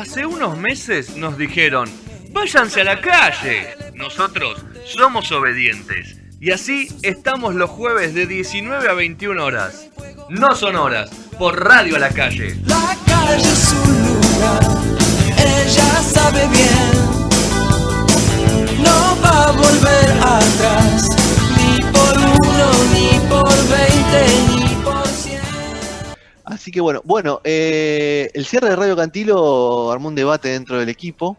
Hace unos meses nos dijeron, váyanse a la calle. Nosotros somos obedientes. Y así estamos los jueves de 19 a 21 horas. No son horas, por radio a la calle. La calle es un lugar, ella sabe bien. No va a volver atrás, ni por uno, ni por veinte. Así que bueno, bueno, eh, el cierre de Radio Cantilo armó un debate dentro del equipo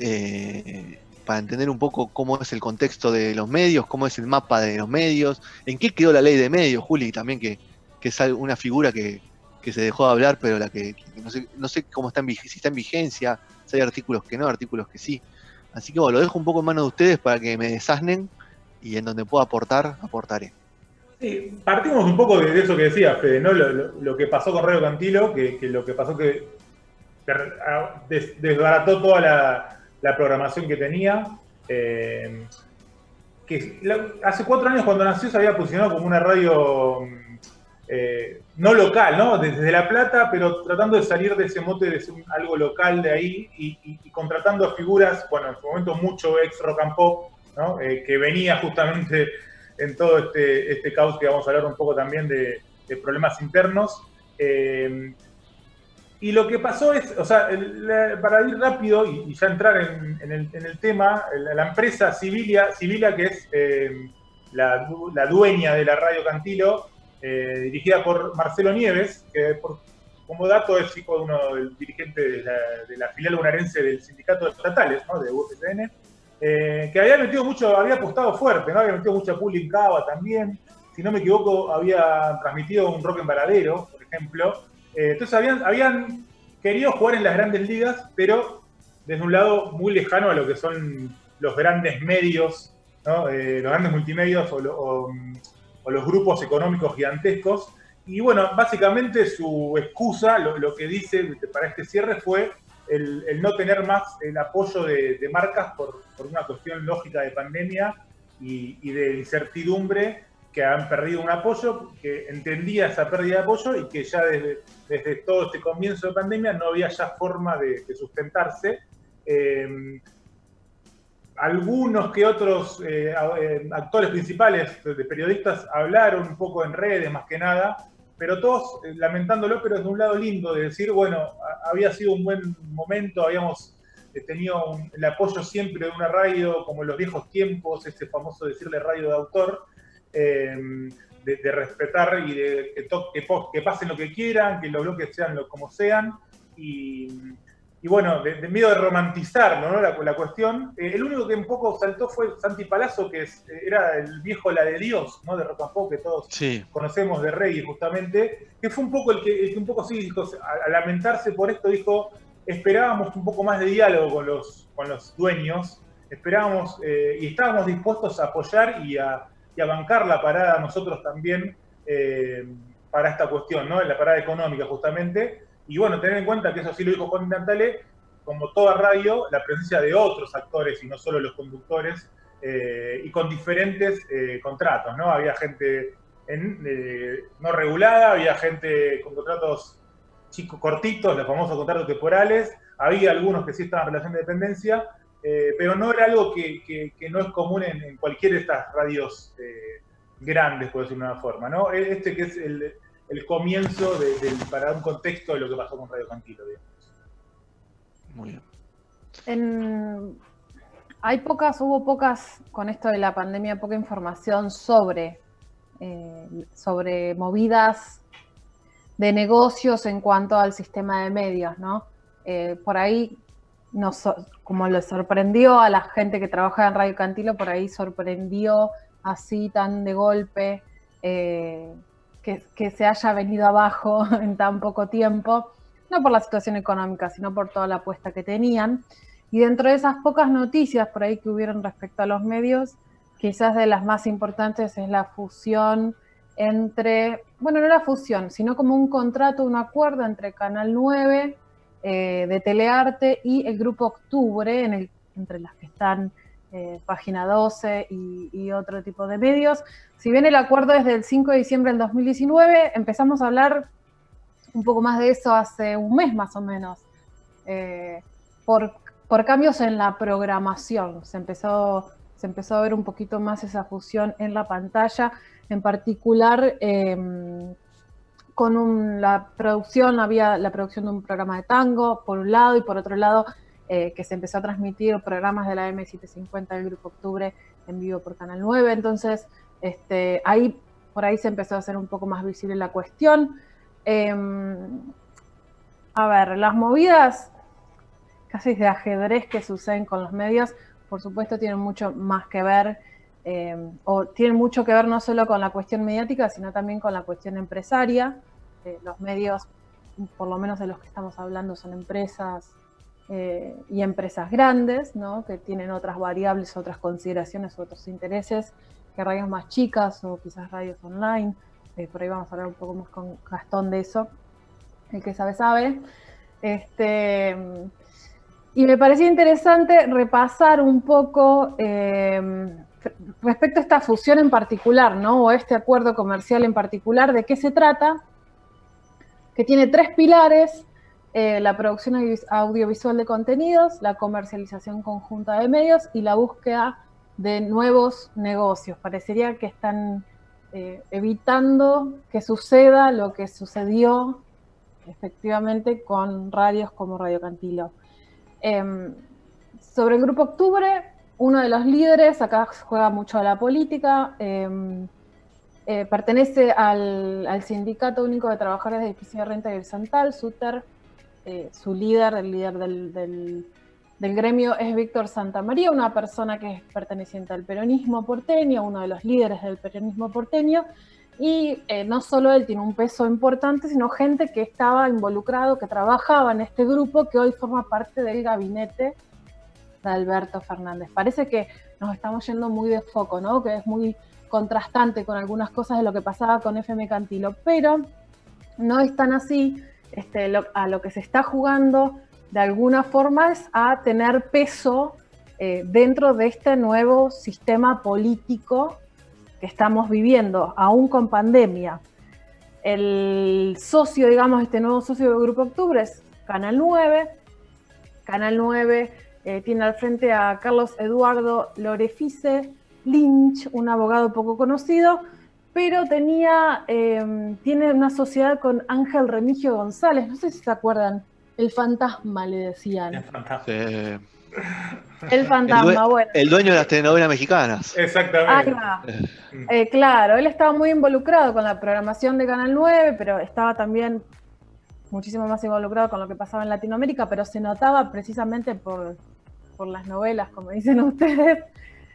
eh, para entender un poco cómo es el contexto de los medios, cómo es el mapa de los medios, en qué quedó la ley de medios, Juli, también que, que es una figura que, que se dejó de hablar, pero la que, no, sé, no sé cómo está en, si está en vigencia, si hay artículos que no, artículos que sí. Así que bueno, lo dejo un poco en manos de ustedes para que me desasnen y en donde pueda aportar, aportaré. Sí, partimos un poco de, eso que decía Fede, ¿no? Lo, que pasó con Radio Cantilo, que, lo que pasó que desbarató toda la, programación que tenía. eh, que hace cuatro años cuando nació se había posicionado como una radio mm, eh, no local, ¿no? Desde La Plata, pero tratando de salir de ese mote de ser algo local de ahí y contratando a figuras, bueno, en su momento mucho ex rock and pop, ¿no? Eh, que venía justamente en todo este, este caos que vamos a hablar un poco también de, problemas internos. Eh, y lo que pasó es, o sea, para ir rápido y, ya entrar en, el, tema, la, empresa Civilia, Civilia que es eh, la, la dueña de la radio Cantilo, eh, dirigida por Marcelo Nieves, que por- como dato es hijo de uno del dirigente de la, de filial bonaerense del sindicato de estatales, ¿no? de UFCN, eh, que había metido mucho, había apostado fuerte, ¿no? Había metido mucha pool en Cava también. Si no me equivoco, había transmitido un rock en Varadero, por ejemplo. Eh, entonces habían, habían querido jugar en las grandes ligas, pero desde un lado muy lejano a lo que son los grandes medios, ¿no? Eh, los grandes multimedios o, lo- los grupos económicos gigantescos. Y bueno, básicamente su excusa, lo, lo que dice para este cierre fue el, no tener más el apoyo de, marcas por, por una cuestión lógica de pandemia y, de incertidumbre que han perdido un apoyo, que entendía esa pérdida de apoyo y que ya desde, desde todo este comienzo de pandemia no había ya forma de, sustentarse. Eh, algunos que otros eh, eh, actores principales, de periodistas, hablaron un poco en redes más que nada, pero todos eh, lamentándolo, pero desde un lado lindo, de decir, bueno, había sido un buen momento, habíamos eh, tenido el apoyo siempre de una radio, como en los viejos tiempos, ese famoso decirle radio de autor, eh, de, de respetar y de que, que pasen lo que quieran, que los bloques sean lo, como sean, y, y bueno, de, de miedo de romantizar ¿no? la, la cuestión. Eh, el único que un poco saltó fue Santi Palazzo, que es- era el viejo La de Dios, ¿no? de Pop, que todos Sí, conocemos de Rey justamente, que fue un poco el que, el que un poco sí dijo, a, a lamentarse por esto, dijo, esperábamos un poco más de diálogo con los, con los dueños, esperábamos eh, y estábamos dispuestos a apoyar y a, y a bancar la parada nosotros también eh, para esta cuestión, ¿no? La parada económica justamente. Y bueno, tener en cuenta que eso sí lo dijo Juan Natale, como toda radio, la presencia de otros actores y no solo los conductores, eh, y con diferentes eh, contratos, ¿no? Había gente en, eh, no regulada, había gente con contratos chicos cortitos, los famosos contratos temporales, había algunos que sí estaban en relación de dependencia, pero no era algo que, no es común en, en cualquiera de estas radios grandes, por decirlo de una forma, ¿no? E- Este que es el, el comienzo de- para dar un contexto de lo que pasó con Radio Cantilo, digamos. muy bien. En- hay pocas, hubo pocas, con esto de la pandemia, poca información sobre, eh, sobre movidas de negocios en cuanto al sistema de medios, ¿no? Eh, por ahí, nos, como le sorprendió a la gente que trabaja en Radio Cantilo, por ahí sorprendió así tan de golpe eh, que, se haya venido abajo en tan poco tiempo, no por la situación económica, sino por toda la apuesta que tenían. Y dentro de esas pocas noticias por ahí que hubieron respecto a los medios, quizás de las más importantes es la fusión entre, bueno, no la fusión, sino como un contrato, un acuerdo entre Canal 9 eh, de Telearte y el Grupo Octubre, entre las que están eh, Página 12 y, otro tipo de medios. Si bien el acuerdo es del 5 de diciembre del 2019, empezamos a hablar un poco más de eso hace un mes más o menos. eh, por, cambios en la programación. Se empezó, se empezó a ver un poquito más esa fusión en la pantalla, en particular em, con la producción, había la producción de un programa de tango, por un lado, y por otro lado, eh, que se empezó a transmitir programas de la M750 del Grupo Octubre en vivo por Canal 9. Entonces, este, ahí por ahí se empezó a hacer un poco más visible la cuestión. Em, a ver, las movidas casi de ajedrez que suceden con los medios, por supuesto, tienen mucho más que ver, eh, o tienen mucho que ver no solo con la cuestión mediática, sino también con la cuestión empresaria. Eh, los medios, por lo menos de los que estamos hablando, son empresas eh, y empresas grandes, ¿no? que tienen otras variables, otras consideraciones, otros intereses que radios más chicas o quizás radios online. Eh, por ahí vamos a hablar un poco más con Gastón de eso. El que sabe, sabe. Este, y me parecía interesante repasar un poco eh, respecto a esta fusión en particular, ¿no? O este acuerdo comercial en particular, de qué se trata, que tiene tres pilares, eh, la producción audio- audiovisual de contenidos, la comercialización conjunta de medios y la búsqueda de nuevos negocios. Parecería que están eh, evitando que suceda lo que sucedió efectivamente con radios como Radio Cantilo. Em, sobre el Grupo Octubre, uno de los líderes, acá juega mucho a la política, em, eh, pertenece al, Sindicato Único de Trabajadores de Edificio de Renta y Santal, SUTER, eh, su líder, el líder del, gremio es Víctor Santamaría, una persona que es perteneciente al peronismo porteño, uno de los líderes del peronismo porteño, y eh, no solo él tiene un peso importante, sino gente que estaba involucrado, que trabajaba en este grupo, que hoy forma parte del gabinete de Alberto Fernández. Parece que nos estamos yendo muy de foco, ¿no? Que es muy contrastante con algunas cosas de lo que pasaba con FM Cantilo, pero no es tan así. Este, lo- a lo que se está jugando de alguna forma es a tener peso eh, dentro de este nuevo sistema político que estamos viviendo, aún con pandemia. El socio, digamos, este nuevo socio del Grupo Octubre es Canal 9. Canal 9 eh, tiene al frente a Carlos Eduardo Lorefice Lynch, un abogado poco conocido, pero tenía, eh, tiene una sociedad con Ángel Remigio González, no sé si se acuerdan, el fantasma le decían. Fantástico. Eh, El fantasma, due- bueno. el dueño de las telenovelas mexicanas. Exactamente. Eh, claro, él estaba muy involucrado con la programación de Canal 9, pero estaba también muchísimo más involucrado con lo que pasaba en Latinoamérica, pero se notaba precisamente por, por las novelas, como dicen ustedes.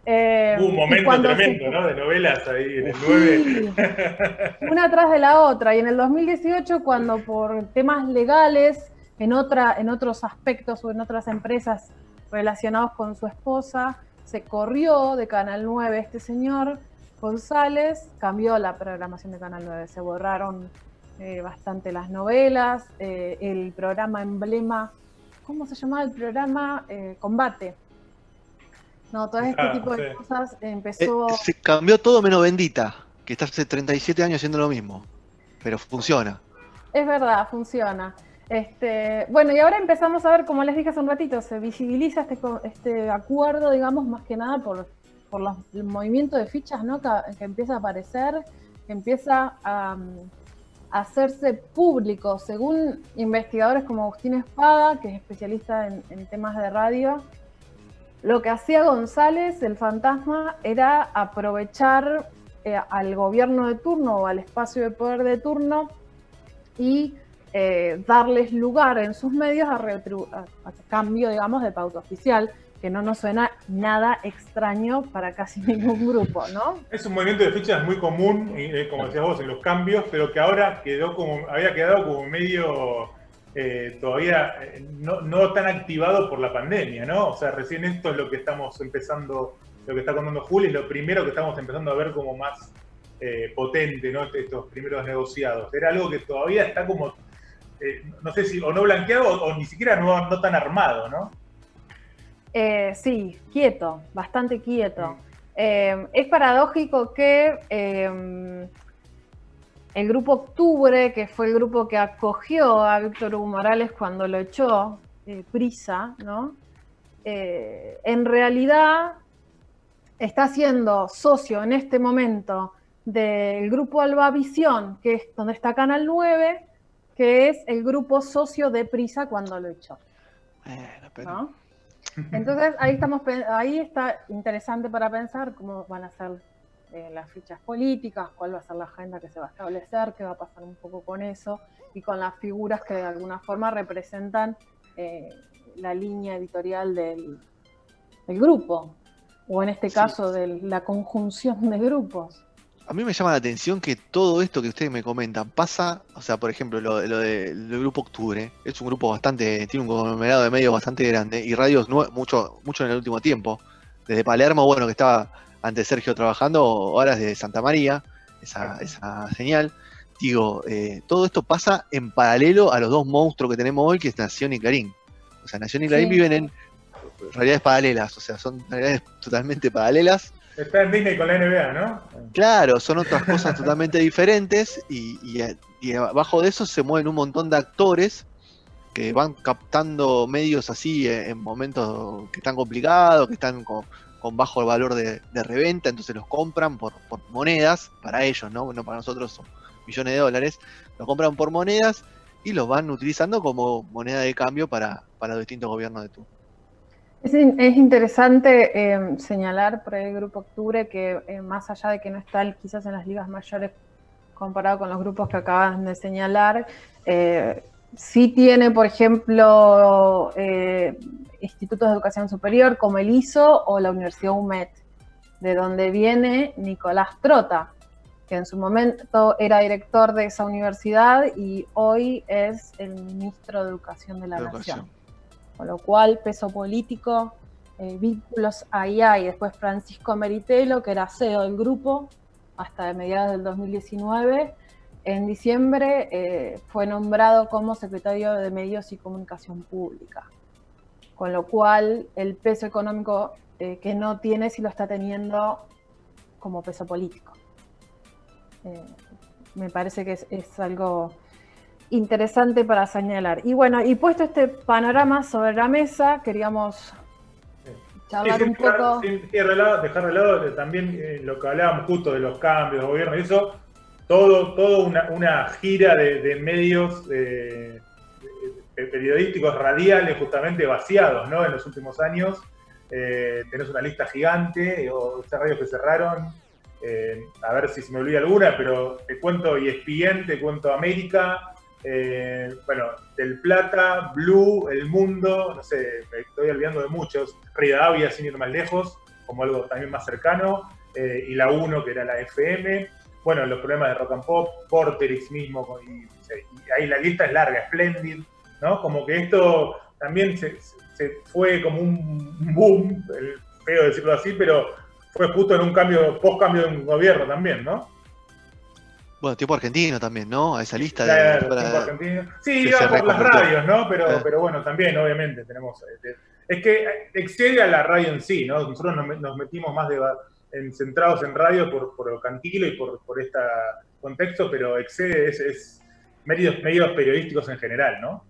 Eh, Hubo un momento se- tremendo, ¿no? De novelas ahí en el Sí, 9. una tras de la otra. Y en el 2018, cuando por temas legales, en, otra, en otros aspectos o en otras empresas relacionados con su esposa, se corrió de Canal 9 este señor González, cambió la programación de Canal 9, se borraron eh, bastante las novelas, eh, el programa emblema, ¿cómo se llamaba el programa? Eh, Combate. No, todo este Ah, tipo de cosas Eh, empezó... se cambió todo menos Bendita, que está hace 37 años haciendo lo mismo. Pero funciona. Es verdad, funciona. Este, bueno, y ahora empezamos a ver, como les dije hace un ratito, se visibiliza este, co- este acuerdo, digamos, más que nada por, por los- el movimiento de fichas ¿no? que, que empieza a aparecer, que empieza a, um, a hacerse público. Según investigadores como Agustín Espada, que es especialista en, en temas de radio, lo que hacía González, el fantasma, era aprovechar eh, al gobierno de turno o al espacio de poder de turno y eh, darles lugar en sus medios a, a cambio, digamos, de pauta oficial, que no nos suena nada extraño para casi ningún grupo, ¿no? Es un movimiento de fichas muy común, eh, como decías vos, en los cambios, pero que ahora quedó como, había quedado como medio eh, todavía eh, no, no tan activado por la pandemia, ¿no? O sea, recién esto es lo que estamos empezando, lo que está contando Juli, es lo primero que estamos empezando a ver como más eh, potente, ¿no? Estos primeros negociados. Era algo que todavía está como, eh, no sé si, o no blanqueado o, o ni siquiera no, no tan armado, ¿no? Sí, quieto, bastante quieto. Es paradójico que el grupo Octubre, que fue el grupo que acogió a Víctor Hugo Morales cuando lo echó eh, Prisa, ¿no? Eh, en realidad está siendo socio en este momento del grupo Albavisión, que es donde está Canal 9, que es el grupo socio de Prisa cuando lo echó. Entonces ahí estamos ahí está interesante para pensar cómo van a ser eh, las fichas políticas, cuál va a ser la agenda que se va a establecer, qué va a pasar un poco con eso y con las figuras que de alguna forma representan eh, la línea editorial del, del grupo, o en este Sí. caso de la conjunción de grupos. A mí me llama la atención que todo esto que ustedes me comentan pasa, o sea, por ejemplo, lo, lo de- del grupo Octubre, es un grupo bastante, tiene un conglomerado de medios bastante grande y radios mucho, mucho en el último tiempo. Desde Palermo, bueno, que estaba antes Sergio trabajando, ahora es de Santa María, esa, esa señal. Digo, eh, todo esto pasa en paralelo a los dos monstruos que tenemos hoy, que es Nación y Clarín. O sea, Nación y Clarín Sí. viven en realidades paralelas, o sea, son realidades totalmente paralelas. Está en Disney con la NBA, ¿no? Claro, son otras cosas totalmente diferentes y, y- y abajo de eso se mueven un montón de actores que van captando medios así en, en momentos que están complicados, que están con, con bajo valor de, reventa, entonces los compran por, monedas, para ellos, ¿no? No para nosotros son millones de dólares, los compran por monedas y los van utilizando como moneda de cambio para, para los distintos gobiernos de turno. Es, in- es interesante eh, señalar por el Grupo Octubre que eh, más allá de que no está quizás en las ligas mayores comparado con los grupos que acaban de señalar, eh, sí tiene, por ejemplo, institutos de educación superior como el ISO o la Universidad UMET, de donde viene Nicolás Trota, que en su momento era director de esa universidad y hoy es el ministro de Educación de la Educación. Nación. Con lo cual, peso político, eh, vínculos ahí hay. Después Francisco Meritelo, que era CEO del grupo hasta mediados del 2019. En diciembre eh, fue nombrado como secretario de Medios y Comunicación Pública. Con lo cual, el peso económico eh, que no tiene, sí lo está teniendo como peso político. Eh, me parece que es, es algo interesante para señalar. Y bueno, y puesto este panorama sobre la mesa, queríamos charlar Sí, un dejar- poco. sin dejar de lado, también eh, lo que hablábamos justo de los cambios de gobierno y eso, todo, todo una, una gira de, de medios eh, periodísticos radiales justamente vaciados ¿no? en los últimos años. Eh, tenés una lista gigante, eh, o estas radios que cerraron. eh, a ver si se me olvida alguna, pero te cuento ESPN, te cuento América, eh, bueno, Del Plata, Blue, El Mundo, no sé, me estoy olvidando de muchos, Rivadavia sin ir más lejos, como algo también más cercano, eh, y la 1 que era la FM, bueno, los problemas de Rock and Pop, Porterix mismo, y ahí la lista es larga, Splendid, ¿no? Como que esto también se, se fue como un boom, el feo decirlo así, pero fue justo en un cambio, post cambio de un gobierno también, ¿no? Bueno, tiempo argentino también, ¿no? A esa lista de... Para- tiempo argentino. Sí, iba por las radios, ¿no? Pero, Eh. pero bueno, también, obviamente, tenemos. de- Es que excede a la radio en sí, ¿no? Nosotros nos, met- nos metimos más de, en, centrados en radio por, por lo cantilo y por, por este contexto, pero excede, es, es medios, medios periodísticos en general, ¿no?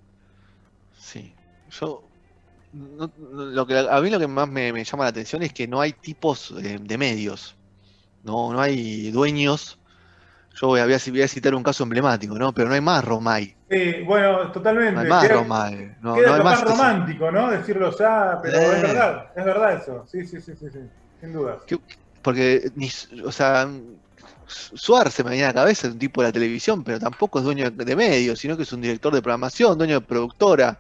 Sí, yo no- lo que a mí lo que más me, me llama la atención es que no hay tipos eh, de medios, no, no hay dueños. Yo voy a, voy a- citar un caso emblemático, ¿no? Pero no hay más Romay, Sí, bueno, totalmente. no hay más Queda- Romay, no, Queda no hay capaz más. romántico, ¿no? Decirlo ya, pero Eh. es verdad, es verdad eso. Sí, sí, sí, sí, sí, sin dudas. Que- Porque, o sea, Suárez se me venía a la cabeza, es un tipo de la televisión, pero tampoco es dueño de medios, sino que es un director de programación, dueño de productora.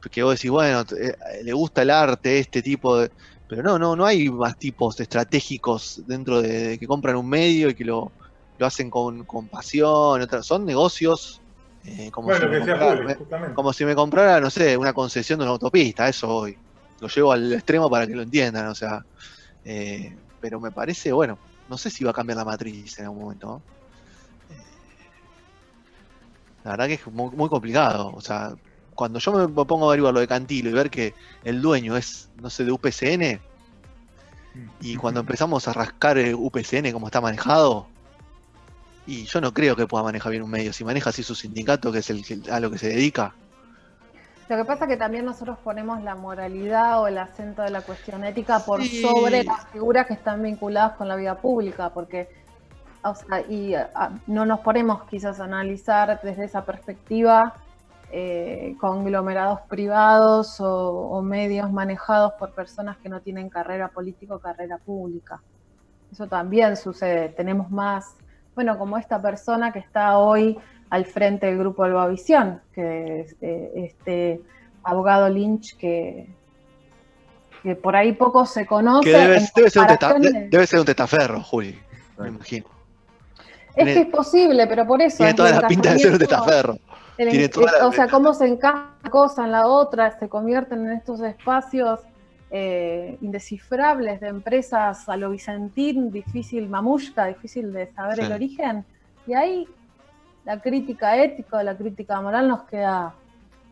Porque vos decís, bueno, eh, le gusta el arte, este tipo de. Pero no, no, no hay más tipos estratégicos dentro de, de que compran un medio y que lo, lo hacen con, con pasión. otra- son negocios eh, como, Bueno, si me que comprara, justamente. como si me comprara, no sé, una concesión de una autopista, eso hoy. Lo llevo al extremo para que lo entiendan, o sea. eh, pero me parece, bueno, no sé si va a cambiar la matriz en algún momento. ¿no? Eh, la verdad que es muy, muy complicado. O sea, cuando yo me pongo a averiguar lo de Cantilo y ver que el dueño es, no sé, de UPCN, y cuando empezamos a rascar el UPCN como está manejado, y yo no creo que pueda manejar bien un medio. Si maneja así su sindicato, que es el a lo que se dedica, Lo que pasa es que también nosotros ponemos la moralidad o el acento de la cuestión ética por Sí. sobre las figuras que están vinculadas con la vida pública, porque o sea, y no nos ponemos quizás a analizar desde esa perspectiva eh, conglomerados privados o, o medios manejados por personas que no tienen carrera política o carrera pública. Eso también sucede. Tenemos más, bueno, como esta persona que está hoy al frente del grupo Albavisión, que es eh, este abogado Lynch que, que por ahí poco se conoce. Que debe, ser un de- debe ser un testaferro, Juli, me imagino. Es que es posible, pero por eso. Tiene toda la pinta de ser un el tiene toda la- o sea, cómo se encaja una cosa en la otra, se convierten en estos espacios eh, indescifrables de empresas a lo Vicentín, difícil, mamushka, difícil de saber Sí. el origen. Y ahí la crítica ética, la crítica moral nos queda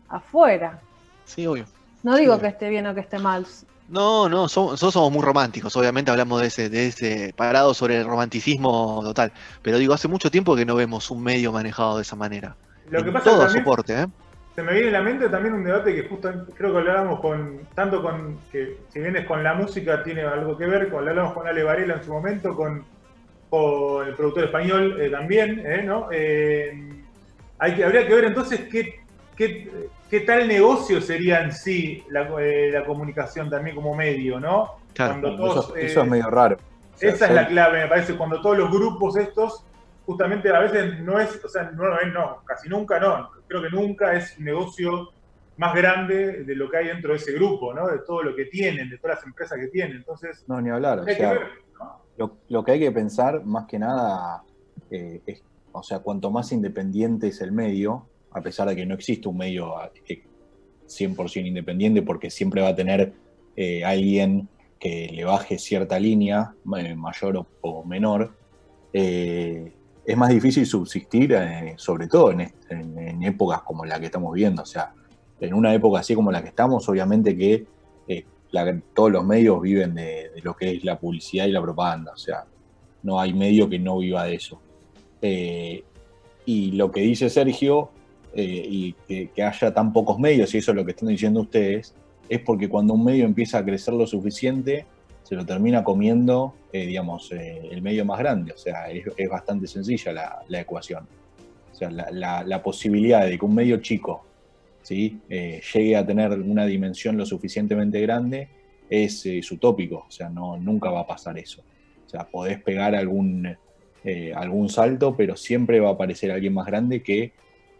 afuera. Sí, obvio. No digo Sí. que esté bien o que esté mal. No, no, somos, nosotros somos muy románticos, obviamente hablamos de ese, de ese parado sobre el romanticismo total. Pero digo, hace mucho tiempo que no vemos un medio manejado de esa manera. Lo que pasa todo también, soporte, ¿eh? se me viene a la mente también un debate que justo creo que hablábamos con, tanto con, que si bien es con la música, tiene algo que ver, con, lo hablamos con Ale Varela en su momento, con, el productor español eh, también, eh, ¿no? Eh, hay que, habría que ver entonces qué, qué, qué tal negocio sería en sí la, la comunicación también como medio, ¿no? Claro. Cuando Bueno, todos, eso, eso es medio raro. O sea, esa es la clave, me parece, cuando todos los grupos estos, justamente a veces no es, o sea, no, no, no, casi nunca no, creo que nunca es un negocio más grande de lo que hay dentro de ese grupo, ¿no? De todo lo que tienen, de todas las empresas que tienen. Entonces, No, ni hablar. O que sea, ver, ¿no? lo, lo que hay que pensar más que nada eh, es, o sea, cuanto más independiente es el medio, a pesar de que no existe un medio eh, 100% independiente, porque siempre va a tener eh, alguien que le baje cierta línea, eh, mayor o, o menor, eh, es más difícil subsistir, eh, sobre todo en, est- en- en épocas como la que estamos viendo. O sea, en una época así como la que estamos, obviamente que eh, todos los medios viven de, lo que es la publicidad y la propaganda. O sea, no hay medio que no viva de eso. Eh, y lo que dice Sergio, eh, y que, haya tan pocos medios, y eso es lo que están diciendo ustedes, es porque cuando un medio empieza a crecer lo suficiente, se lo termina comiendo, digamos, el medio más grande. O sea, es, bastante sencilla la, ecuación. O sea, la posibilidad de que un medio chico ¿sí? Eh, llegue a tener una dimensión lo suficientemente grande es, eh, es utópico. O sea, no, nunca va a pasar eso. O sea, podés pegar algún, eh, algún salto, pero siempre va a aparecer alguien más grande que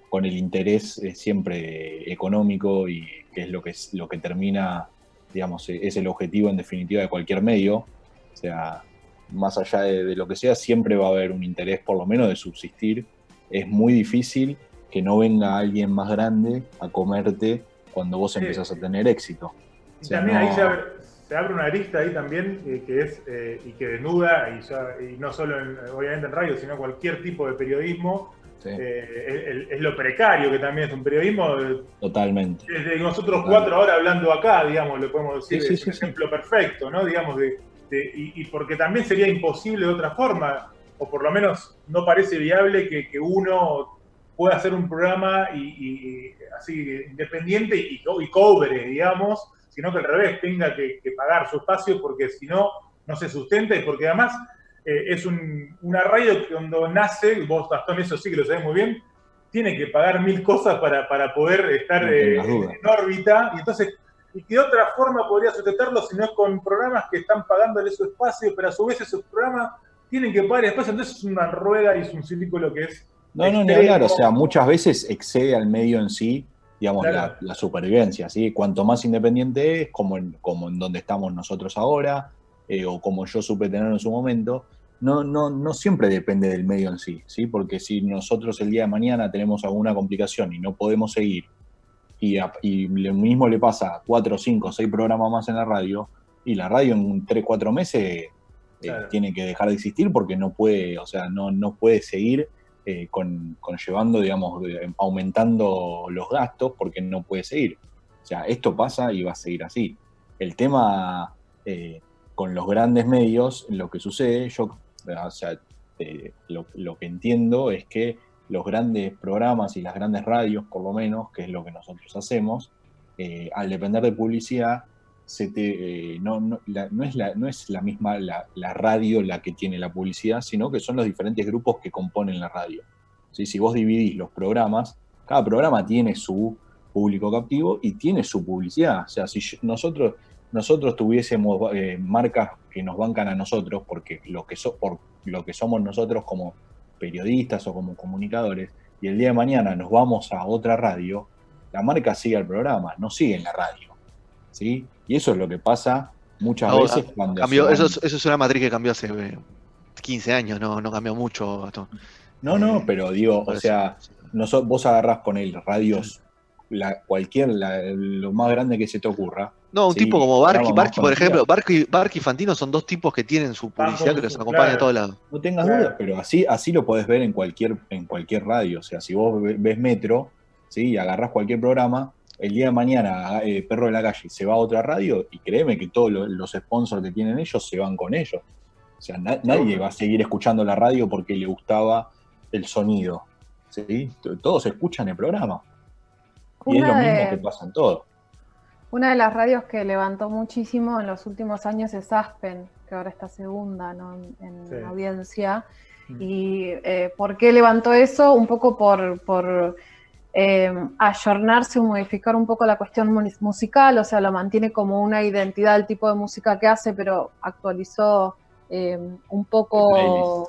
con el interés siempre económico y que es lo que, es, lo que termina, digamos, es el objetivo en definitiva de cualquier medio. O sea, más allá de lo que sea, siempre va a haber un interés por lo menos de subsistir. Es muy difícil que no venga alguien más grande a comerte cuando vos Sí. empezás a tener éxito. Y O sea, también ahí se abre, se abre una arista ahí también eh, que es eh, y que desnuda, y, ya- y no solo en- obviamente en radio, sino cualquier tipo de periodismo, Sí, eh, es, es lo precario que también es un periodismo. totalmente. Desde nosotros cuatro ahora hablando acá, digamos, lo podemos decir, Sí, sí, es un ejemplo perfecto, ¿no? Digamos, de, de- y, y porque también sería imposible de otra forma, o por lo menos no parece viable que, que uno pueda hacer un programa y, y- así independiente y, y cobre, digamos, sino que al revés tenga que, que pagar su espacio porque si no, no se sustenta y porque además eh, es un, una radio que cuando nace, vos Gastón eso sí que lo sabés muy bien, tiene que pagar mil cosas para, para poder estar No eh, en órbita y entonces y que de otra forma podría sustentarlo si no es con programas que están pagándole su espacio, pero a su vez esos programas tienen que pagar espacio, entonces es una rueda y es un círculo que es No, no, ni hablar. O sea, muchas veces excede al medio en sí, digamos, Claro. la, la supervivencia. ¿sí? Cuanto más independiente es, como en, como en donde estamos nosotros ahora, eh, o como yo supe tener en su momento, no, no, no siempre depende del medio en sí, ¿sí? Porque si nosotros el día de mañana tenemos alguna complicación y no podemos seguir, y, a- y lo mismo le pasa a cuatro, cinco, seis programas más en la radio, y la radio en tres, cuatro meses eh, Claro. tiene que dejar de existir porque no puede, o sea, no, no puede seguir eh, con, conllevando, digamos, de- aumentando los gastos porque no puede seguir. O sea, esto pasa y va a seguir así. El tema eh, con los grandes medios, lo que sucede, yo, o sea, eh, lo, lo que entiendo es que los grandes programas y las grandes radios, por lo menos, que es lo que nosotros hacemos, eh, al depender de publicidad, eh, no, es la, misma la, radio la que tiene la publicidad, sino que son los diferentes grupos que componen la radio. ¿Sí? Si vos dividís los programas, cada programa tiene su público captivo y tiene su publicidad. O sea, si nosotros, nosotros tuviésemos eh, marcas que nos bancan a nosotros, porque lo que, so- por lo que somos nosotros como periodistas o como comunicadores, y el día de mañana nos vamos a otra radio, la marca sigue al programa, no sigue en la radio. ¿sí? Y eso es lo que pasa muchas Ahora, veces cuando... Cambió, eso, es, eso es una matriz que cambió hace eh, 15 años, no, no cambió mucho. Gastón. No, no, Eh, pero digo, o sea, noso- vos agarrás con él radios, la, cualquier, la- lo más grande que se te ocurra. No, un Sí, tipo como Barky, Barky por ejemplo, Barky, Barky y Fantino son dos tipos que tienen su publicidad que los Claro. acompaña a todos lados. No tengas Claro. dudas, pero así, así lo podés ver en cualquier, en cualquier radio. O sea, si vos ve- ves Metro, ¿sí? y agarrás cualquier programa, el día de mañana eh, Perro de la Calle se va a otra radio y créeme que todos lo- los sponsors que tienen ellos se van con ellos. O sea, na- nadie va a seguir escuchando la radio porque le gustaba el sonido. ¿sí? Todos escuchan el programa. Y es lo mismo de- que pasa en todo. Una de las radios que levantó muchísimo en los últimos años es Aspen, que ahora está segunda ¿no? en, en Sí. audiencia. Mm. ¿Y eh, por qué levantó eso? Un poco por, por eh, ayornarse o modificar un poco la cuestión mu- musical, o sea, lo mantiene como una identidad el tipo de música que hace, pero actualizó eh, un poco...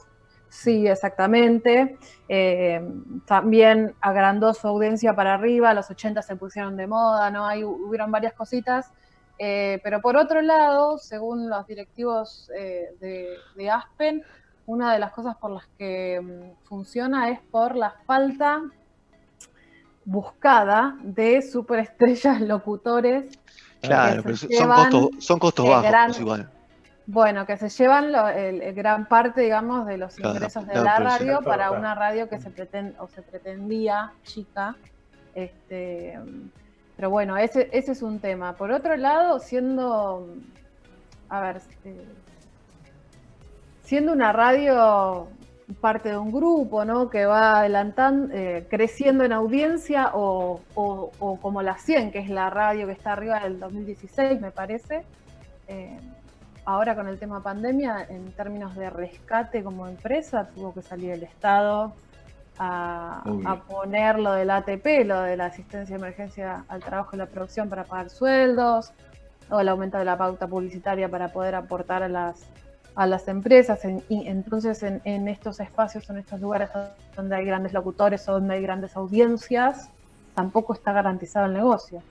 Sí, exactamente. Eh, también agrandó su audiencia para arriba, los 80 se pusieron de moda, ¿no? Hay, hubieron varias cositas. Eh, pero por otro lado, según los directivos eh, de, de Aspen, una de las cosas por las que funciona es por la falta buscada de superestrellas locutores Claro, pero son costos, son costos bajos gran- pues, igual. Bueno, que se llevan lo- el, el gran parte, digamos, de los Claro, ingresos de claro, la radio para Claro. una radio que se pretende o se pretendía chica. Este, pero bueno, ese, ese es un tema. Por otro lado, siendo, a ver, eh, siendo una radio parte de un grupo, ¿no? Que va adelantando, eh, creciendo en audiencia o, o- o como la 100, que es la radio que está arriba del 2016, me parece. Eh, ahora con el tema pandemia, en términos de rescate como empresa, tuvo que salir el Estado a, poner lo del ATP, lo de la asistencia de emergencia al trabajo y la producción para pagar sueldos, o el aumento de la pauta publicitaria para poder aportar a las, a las empresas. En- y entonces, en, en estos espacios, en estos lugares donde hay grandes locutores o donde hay grandes audiencias, tampoco está garantizado el negocio.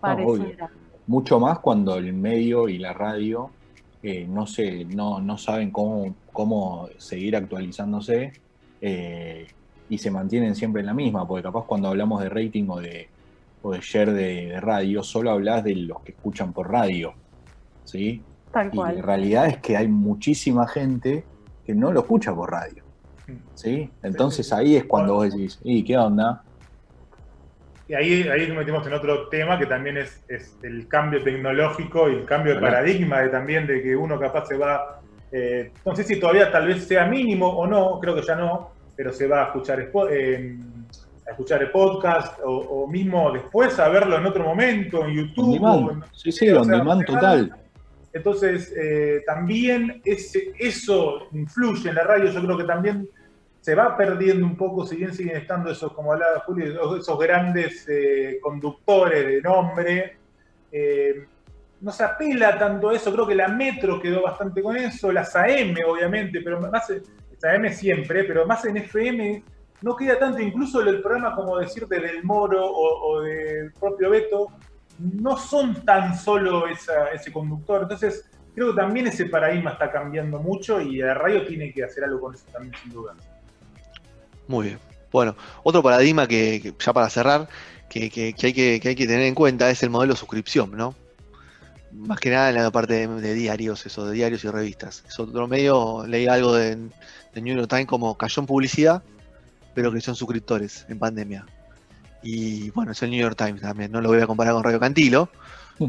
Pareciera. Mucho más cuando el medio y la radio eh, no, sé, no, no saben cómo, cómo seguir actualizándose eh, y se mantienen siempre en la misma, porque capaz cuando hablamos de rating o de, o de share de, de radio, solo hablas de los que escuchan por radio. ¿sí? Tal Y la realidad es que hay muchísima gente que no lo escucha por radio. ¿sí? Entonces ahí es cuando vos decís, ¿y qué onda? Y ahí, ahí nos metimos en otro tema que también es, es el cambio tecnológico y el cambio de paradigma de también de que uno capaz se va, eh, no sé si todavía tal vez sea mínimo o no, creo que ya no, pero se va a escuchar, eh, a escuchar el podcast o, o mismo después a verlo en otro momento en On YouTube. demand. o en- Sí, sí, o on demand total. Entonces, eh, también ese, eso influye en la radio. Yo creo que también se va perdiendo un poco, si bien siguen estando esos, como hablaba Julio, esos grandes eh, conductores de nombre. eh, no se apela tanto a eso. Creo que la Metro quedó bastante con eso, las AM, obviamente, pero más las AM siempre, pero más en FM no queda tanto. Incluso el programa, como decirte, del Moro o, o del propio Beto, no son tan solo esa- ese conductor. Entonces, creo que también ese paradigma está cambiando mucho y la radio tiene que hacer algo con eso también, sin duda. Muy bien. Bueno, otro paradigma que, que ya para cerrar, que, que- que hay que, que hay que tener en cuenta es el modelo suscripción, ¿no? Más que nada en la parte de, diarios, eso, de diarios y revistas. Es otro medio, leí algo de, de New York Times como cayó en publicidad, pero creció en suscriptores en pandemia. Y bueno, es el New York Times también, no lo voy a comparar con Radio Cantilo,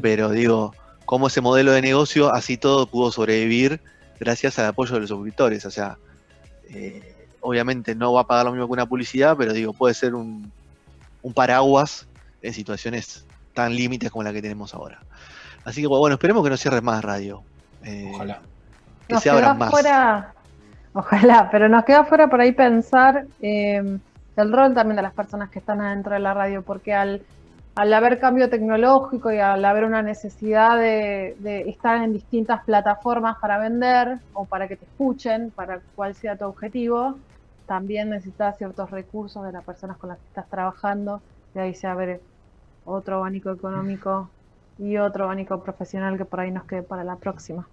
pero digo, cómo ese modelo de negocio, así todo pudo sobrevivir gracias al apoyo de los suscriptores. O sea, eh, obviamente no va a pagar lo mismo que una publicidad, pero digo, puede ser un, un paraguas en situaciones tan límites como la que tenemos ahora. Así que bueno, esperemos que no cierres más radio. Eh, Ojalá. Que Nos se abran más. ojalá, pero nos queda fuera por ahí pensar eh, el rol también de las personas que están adentro de la radio, porque al, al haber cambio tecnológico y al haber una necesidad de, de estar en distintas plataformas para vender o para que te escuchen, para cuál sea tu objetivo, también necesitas ciertos recursos de las personas con las que estás trabajando, y ahí se abre otro abanico económico y otro abanico profesional que por ahí nos quede para la próxima.